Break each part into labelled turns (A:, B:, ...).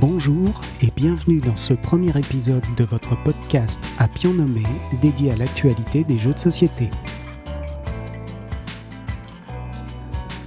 A: Bonjour et bienvenue dans ce premier épisode de votre podcast à pion nommé dédié à l'actualité des jeux de société.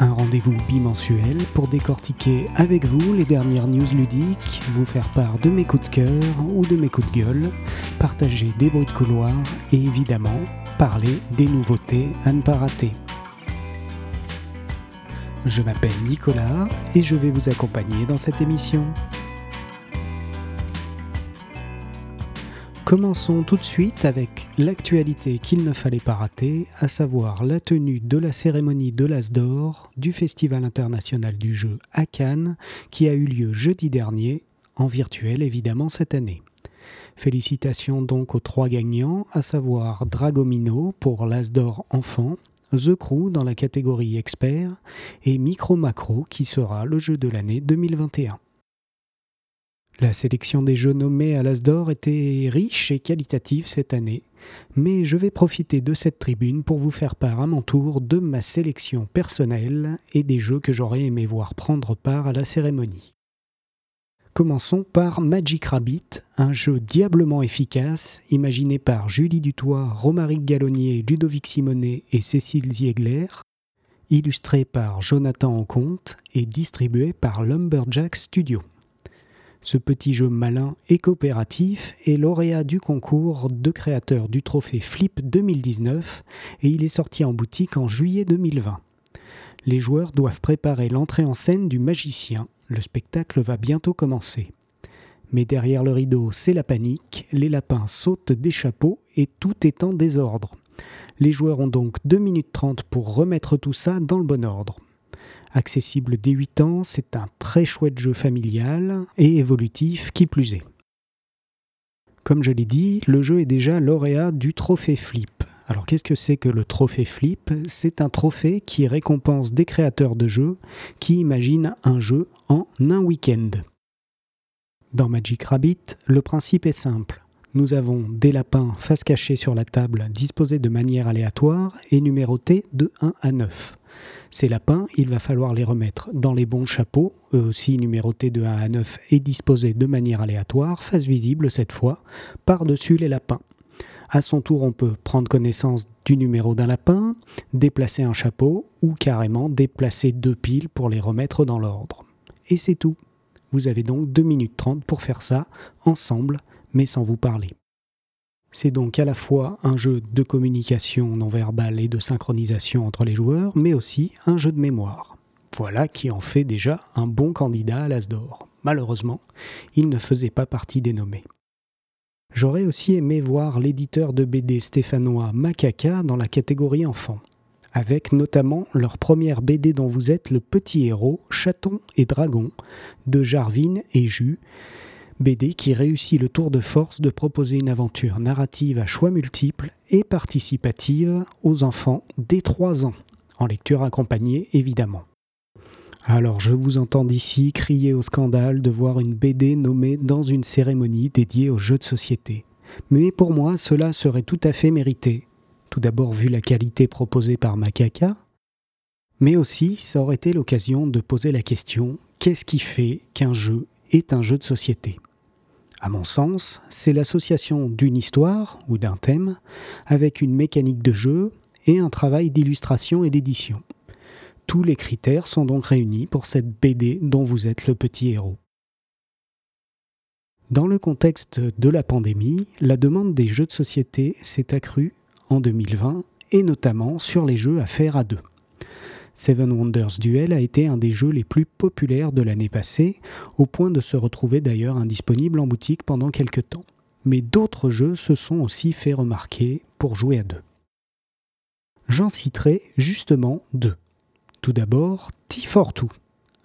A: Un rendez-vous bimensuel pour décortiquer avec vous les dernières news ludiques, vous faire part de mes coups de cœur ou de mes coups de gueule, partager des bruits de couloir et évidemment parler des nouveautés à ne pas rater. Je m'appelle Nicolas et je vais vous accompagner dans cette émission. Commençons tout de suite avec l'actualité qu'il ne fallait pas rater, à savoir la tenue de la cérémonie de l'As d'Or du Festival international du jeu à Cannes, qui a eu lieu jeudi dernier, en virtuel évidemment cette année. Félicitations donc aux trois gagnants, à savoir Dragomino pour l'As d'Or enfant, The Crew dans la catégorie expert et Micro Macro qui sera le jeu de l'année 2021. La sélection des jeux nommés à l'As d'Or était riche et qualitative cette année, mais je vais profiter de cette tribune pour vous faire part à mon tour de ma sélection personnelle et des jeux que j'aurais aimé voir prendre part à la cérémonie. Commençons par Magic Rabbit, un jeu diablement efficace, imaginé par Julie Dutoit, Romaric Gallonnier, Ludovic Simonet et Cécile Ziegler, illustré par Jonathan Enconte et distribué par Lumberjack Studio. Ce petit jeu malin et coopératif est lauréat du concours de créateurs du trophée Flip 2019 et il est sorti en boutique en juillet 2020. Les joueurs doivent préparer l'entrée en scène du magicien. Le spectacle va bientôt commencer. Mais derrière le rideau, c'est la panique, les lapins sautent des chapeaux et tout est en désordre. Les joueurs ont donc 2 minutes 30 pour remettre tout ça dans le bon ordre. Accessible dès 8 ans, c'est un très chouette jeu familial et évolutif qui plus est. Comme je l'ai dit, le jeu est déjà lauréat du trophée Flip. Alors qu'est-ce que c'est que le trophée Flip? C'est un trophée qui récompense des créateurs de jeux qui imaginent un jeu en un week-end. Dans Magic Rabbit, le principe est simple. Nous avons des lapins face cachée sur la table disposés de manière aléatoire et numérotés de 1 à 9. Ces lapins, il va falloir les remettre dans les bons chapeaux, eux aussi numérotés de 1 à 9 et disposés de manière aléatoire, face visible cette fois, par-dessus les lapins. À son tour, on peut prendre connaissance du numéro d'un lapin, déplacer un chapeau ou carrément déplacer deux piles pour les remettre dans l'ordre. Et c'est tout. Vous avez donc 2 minutes 30 pour faire ça, ensemble, mais sans vous parler. C'est donc à la fois un jeu de communication non verbale et de synchronisation entre les joueurs, mais aussi un jeu de mémoire. Voilà qui en fait déjà un bon candidat à l'As d'or. Malheureusement, il ne faisait pas partie des nommés. J'aurais aussi aimé voir l'éditeur de BD stéphanois Macaca dans la catégorie enfant, avec notamment leur première BD dont vous êtes le petit héros, Chaton et Dragon, de Jarvin et Jus, BD qui réussit le tour de force de proposer une aventure narrative à choix multiples et participative aux enfants dès 3 ans, en lecture accompagnée évidemment. Alors je vous entends d'ici crier au scandale de voir une BD nommée dans une cérémonie dédiée aux jeux de société. Mais pour moi, cela serait tout à fait mérité. Tout d'abord vu la qualité proposée par Macaca, mais aussi ça aurait été l'occasion de poser la question qu'est-ce qui fait qu'un jeu est un jeu de société? À mon sens, c'est l'association d'une histoire ou d'un thème avec une mécanique de jeu et un travail d'illustration et d'édition. Tous les critères sont donc réunis pour cette BD dont vous êtes le petit héros. Dans le contexte de la pandémie, la demande des jeux de société s'est accrue en 2020 et notamment sur les jeux à faire à deux. Seven Wonders Duel a été un des jeux les plus populaires de l'année passée, au point de se retrouver d'ailleurs indisponible en boutique pendant quelques temps. Mais d'autres jeux se sont aussi fait remarquer pour jouer à deux. J'en citerai justement deux. Tout d'abord, T42,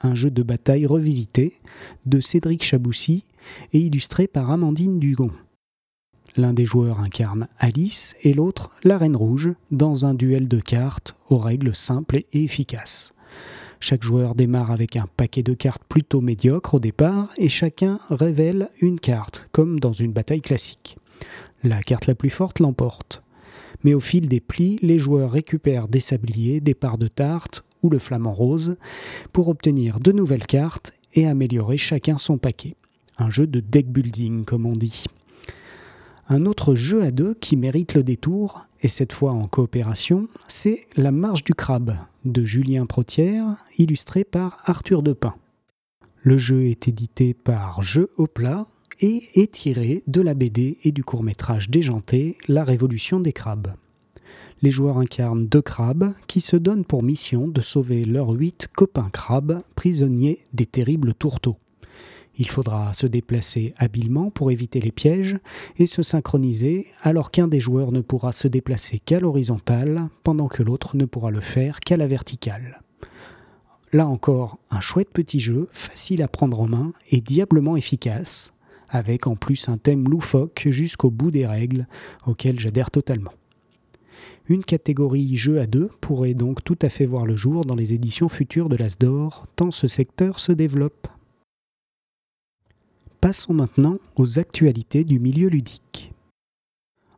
A: un jeu de bataille revisité de Cédric Chaboussi et illustré par Amandine Dugon. L'un des joueurs incarne Alice et l'autre la Reine Rouge dans un duel de cartes aux règles simples et efficaces. Chaque joueur démarre avec un paquet de cartes plutôt médiocre au départ et chacun révèle une carte, comme dans une bataille classique. La carte la plus forte l'emporte. Mais au fil des plis, les joueurs récupèrent des sabliers, des parts de tarte ou le flamant rose pour obtenir de nouvelles cartes et améliorer chacun son paquet. un jeu de deck building comme on dit. Un autre jeu à deux qui mérite le détour, et cette fois en coopération, c'est La marche du crabe de Julien Protière, illustré par Arthur Depin. Le jeu est édité par Jeux au plat et est tiré de la BD et du court-métrage déjanté La Révolution des crabes. Les joueurs incarnent deux crabes qui se donnent pour mission de sauver leurs huit copains crabes prisonniers des terribles tourteaux. Il faudra se déplacer habilement pour éviter les pièges et se synchroniser alors qu'un des joueurs ne pourra se déplacer qu'à l'horizontale pendant que l'autre ne pourra le faire qu'à la verticale. Là encore, un chouette petit jeu, facile à prendre en main et diablement efficace, avec en plus un thème loufoque jusqu'au bout des règles, auxquelles j'adhère totalement. Une catégorie jeu à deux pourrait donc tout à fait voir le jour dans les éditions futures de l'Asdor, tant ce secteur se développe. Passons maintenant aux actualités du milieu ludique.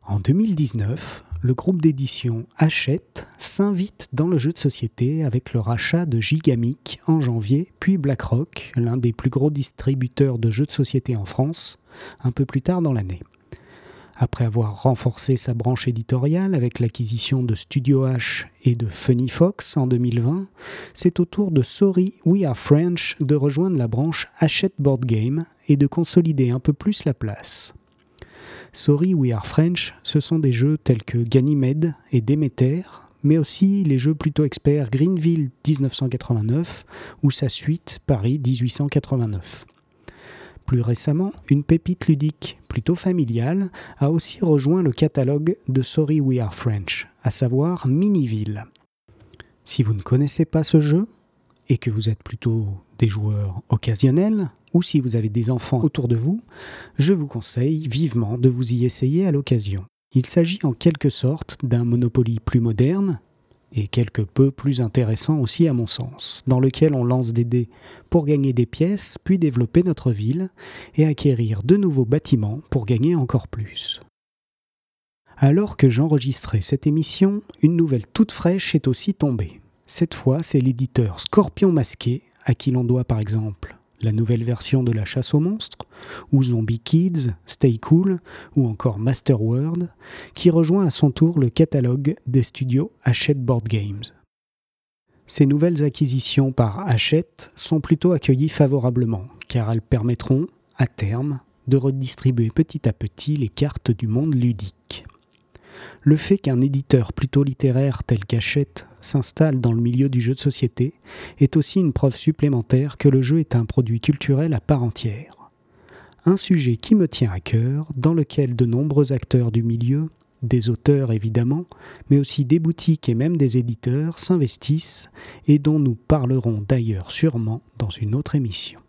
A: En 2019, le groupe d'édition Hachette s'invite dans le jeu de société avec le rachat de Gigamic en janvier, puis BlackRock, l'un des plus gros distributeurs de jeux de société en France, un peu plus tard dans l'année. Après avoir renforcé sa branche éditoriale avec l'acquisition de Studio H et de Funny Fox en 2020, c'est au tour de Sorry We Are French de rejoindre la branche Hachette Board Game et de consolider un peu plus la place. Sorry We Are French, ce sont des jeux tels que Ganymede et Demeter, mais aussi les jeux plutôt experts Greenville 1989 ou sa suite Paris 1889. Plus récemment, une pépite ludique plutôt familiale a aussi rejoint le catalogue de Sorry We Are French, à savoir Miniville. Si vous ne connaissez pas ce jeu, et que vous êtes plutôt des joueurs occasionnels, ou si vous avez des enfants autour de vous, je vous conseille vivement de vous y essayer à l'occasion. Il s'agit en quelque sorte d'un Monopoly plus moderne, et quelque peu plus intéressant aussi à mon sens, dans lequel on lance des dés pour gagner des pièces, puis développer notre ville et acquérir de nouveaux bâtiments pour gagner encore plus. Alors que j'enregistrais cette émission, une nouvelle toute fraîche est aussi tombée. Cette fois, c'est l'éditeur Scorpion Masqué, à qui l'on doit par exemple la nouvelle version de la chasse aux monstres, ou Zombie Kids, Stay Cool, ou encore Master World, qui rejoint à son tour le catalogue des studios Hachette Board Games. Ces nouvelles acquisitions par Hachette sont plutôt accueillies favorablement, car elles permettront, à terme, de redistribuer petit à petit les cartes du monde ludique. Le fait qu'un éditeur plutôt littéraire tel qu'Hachette s'installe dans le milieu du jeu de société est aussi une preuve supplémentaire que le jeu est un produit culturel à part entière. Un sujet qui me tient à cœur, dans lequel de nombreux acteurs du milieu, des auteurs évidemment, mais aussi des boutiques et même des éditeurs s'investissent et dont nous parlerons d'ailleurs sûrement dans une autre émission.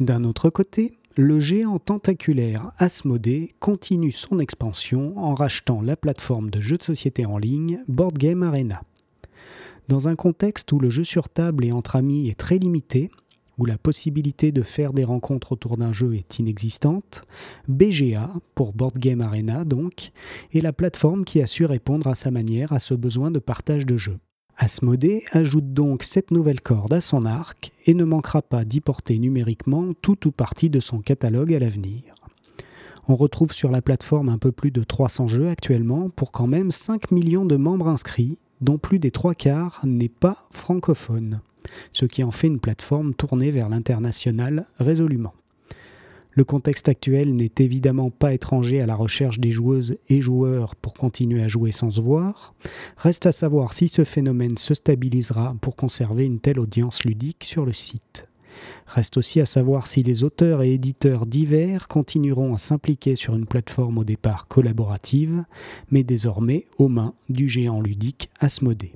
A: D'un autre côté, le géant tentaculaire Asmodée continue son expansion en rachetant la plateforme de jeux de société en ligne Board Game Arena. Dans un contexte où le jeu sur table et entre amis est très limité, où la possibilité de faire des rencontres autour d'un jeu est inexistante, BGA, pour Board Game Arena donc, est la plateforme qui a su répondre à sa manière à ce besoin de partage de jeux. Asmodée ajoute donc cette nouvelle corde à son arc et ne manquera pas d'y porter numériquement tout ou partie de son catalogue à l'avenir. On retrouve sur la plateforme un peu plus de 300 jeux actuellement pour quand même 5 millions de membres inscrits, dont plus des trois quarts n'est pas francophone, ce qui en fait une plateforme tournée vers l'international résolument. Le contexte actuel n'est évidemment pas étranger à la recherche des joueuses et joueurs pour continuer à jouer sans se voir. Reste à savoir si ce phénomène se stabilisera pour conserver une telle audience ludique sur le site. Reste aussi à savoir si les auteurs et éditeurs divers continueront à s'impliquer sur une plateforme au départ collaborative, mais désormais aux mains du géant ludique Asmodée.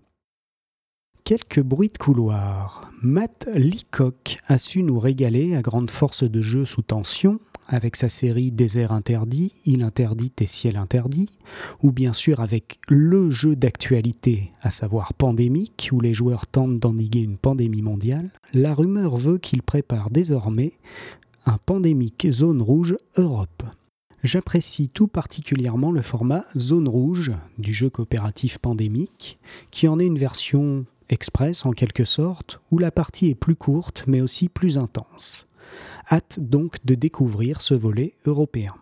A: Quelques bruits de couloir. Matt Leacock a su nous régaler à grande force de jeu sous tension avec sa série Désert interdit, Île interdite et Ciel interdit, ou bien sûr avec le jeu d'actualité, à savoir Pandémique, où les joueurs tentent d'endiguer une pandémie mondiale, la rumeur veut qu'il prépare désormais un Pandémique Zone Rouge Europe. J'apprécie tout particulièrement le format Zone Rouge du jeu coopératif Pandémique, qui en est une version express en quelque sorte, où la partie est plus courte mais aussi plus intense. Hâte donc de découvrir ce volet européen.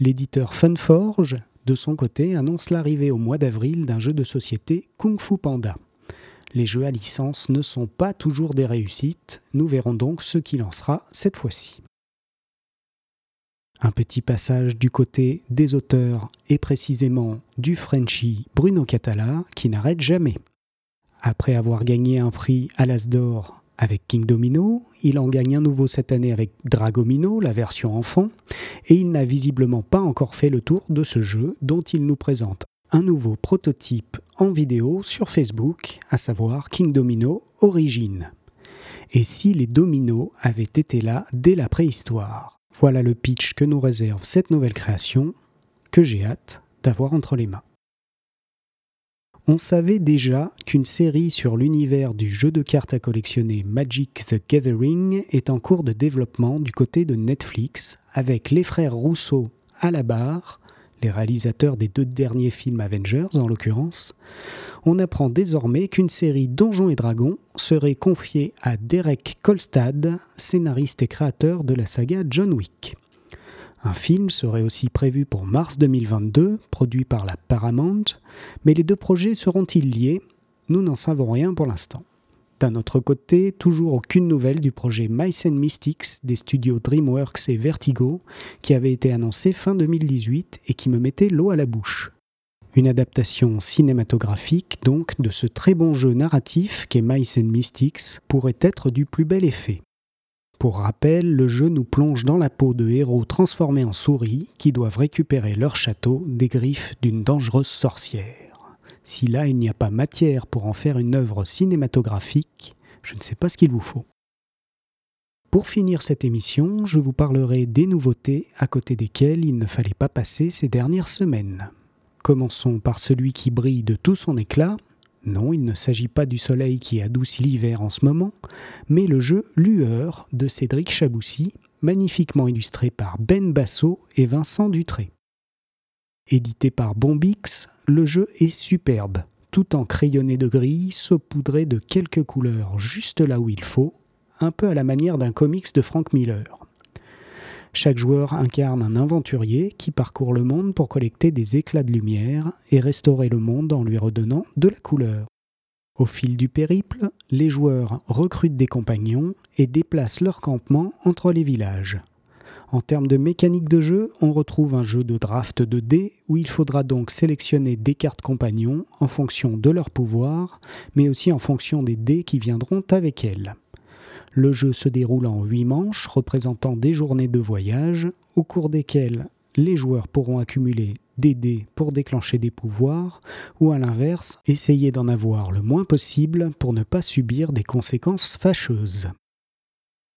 A: L'éditeur Funforge, de son côté, annonce l'arrivée au mois d'avril d'un jeu de société Kung Fu Panda. Les jeux à licence ne sont pas toujours des réussites, nous verrons donc ce qu'il en sera cette fois-ci. Un petit passage du côté des auteurs et précisément du Frenchie Bruno Catala qui n'arrête jamais. Après avoir gagné un prix à l'As d'Or avec King Domino, il en gagne un nouveau cette année avec Dragomino, la version enfant, et il n'a visiblement pas encore fait le tour de ce jeu dont il nous présente un nouveau prototype en vidéo sur Facebook, à savoir King Domino Origin. Et si les dominos avaient été là dès la préhistoire? Voilà le pitch que nous réserve cette nouvelle création, que j'ai hâte d'avoir entre les mains. On savait déjà qu'une série sur l'univers du jeu de cartes à collectionner Magic the Gathering est en cours de développement du côté de Netflix, avec les frères Rousseau à la barre, les réalisateurs des deux derniers films Avengers en l'occurrence, on apprend désormais qu'une série Donjons et Dragons serait confiée à Derek Kolstad, scénariste et créateur de la saga John Wick. Un film serait aussi prévu pour mars 2022, produit par la Paramount, mais les deux projets seront-ils liés? Nous n'en savons rien pour l'instant. D'un autre côté, toujours aucune nouvelle du projet Mice Mystics des studios DreamWorks et Vertigo, qui avait été annoncé fin 2018 et qui me mettait l'eau à la bouche. Une adaptation cinématographique donc de ce très bon jeu narratif qu'est Mice Mystics pourrait être du plus bel effet. Pour rappel, le jeu nous plonge dans la peau de héros transformés en souris qui doivent récupérer leur château des griffes d'une dangereuse sorcière. Si là il n'y a pas matière pour en faire une œuvre cinématographique, je ne sais pas ce qu'il vous faut. Pour finir cette émission, je vous parlerai des nouveautés à côté desquelles il ne fallait pas passer ces dernières semaines. Commençons par celui qui brille de tout son éclat. Non, il ne s'agit pas du soleil qui adoucit l'hiver en ce moment, mais le jeu Lueur de Cédric Chaboussi, magnifiquement illustré par Ben Basso et Vincent Dutré. Édité par Bombix, le jeu est superbe, tout en crayonné de gris, saupoudré de quelques couleurs juste là où il faut, un peu à la manière d'un comics de Frank Miller. Chaque joueur incarne un aventurier qui parcourt le monde pour collecter des éclats de lumière et restaurer le monde en lui redonnant de la couleur. Au fil du périple, les joueurs recrutent des compagnons et déplacent leur campement entre les villages. En termes de mécanique de jeu, on retrouve un jeu de draft de dés où il faudra donc sélectionner des cartes compagnons en fonction de leur pouvoir, mais aussi en fonction des dés qui viendront avec elles. Le jeu se déroule en huit manches représentant des journées de voyage au cours desquelles les joueurs pourront accumuler des dés pour déclencher des pouvoirs ou à l'inverse essayer d'en avoir le moins possible pour ne pas subir des conséquences fâcheuses.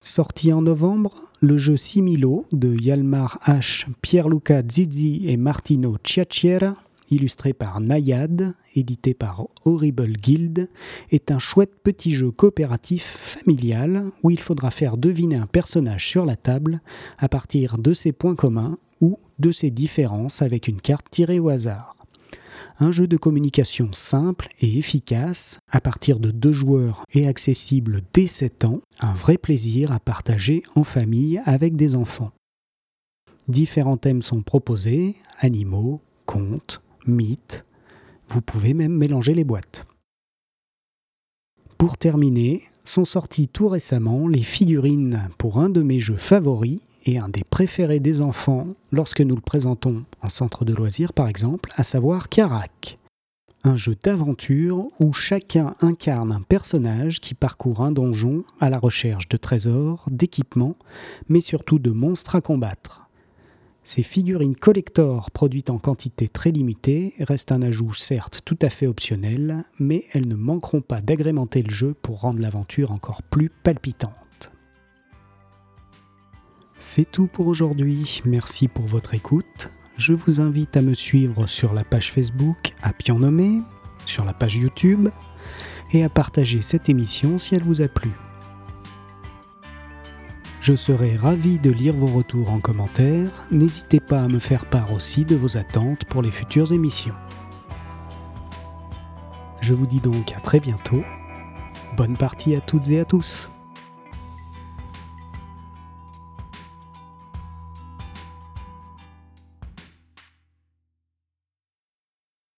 A: Sorti en novembre, le jeu Similo de Yalmar H, Pierluca Zizi et Martino Ciacciera illustré par Nayad, édité par Horrible Guild, est un chouette petit jeu coopératif familial où il faudra faire deviner un personnage sur la table à partir de ses points communs ou de ses différences avec une carte tirée au hasard. Un jeu de communication simple et efficace à partir de deux joueurs et accessible dès 7 ans, un vrai plaisir à partager en famille avec des enfants. Différents thèmes sont proposés, animaux, contes, mythes. Vous pouvez même mélanger les boîtes. Pour terminer, sont sorties tout récemment les figurines pour un de mes jeux favoris et un des préférés des enfants lorsque nous le présentons en centre de loisirs par exemple, à savoir Karak. Un jeu d'aventure où chacun incarne un personnage qui parcourt un donjon à la recherche de trésors, d'équipements, mais surtout de monstres à combattre. Ces figurines collector produites en quantité très limitée restent un ajout certes tout à fait optionnel, mais elles ne manqueront pas d'agrémenter le jeu pour rendre l'aventure encore plus palpitante. C'est tout pour aujourd'hui, merci pour votre écoute. Je vous invite à me suivre sur la page Facebook à Pion Nommé, sur la page YouTube, et à partager cette émission si elle vous a plu. Je serai ravi de lire vos retours en commentaire. N'hésitez pas à me faire part aussi de vos attentes pour les futures émissions. Je vous dis donc à très bientôt. Bonne partie à toutes et à tous.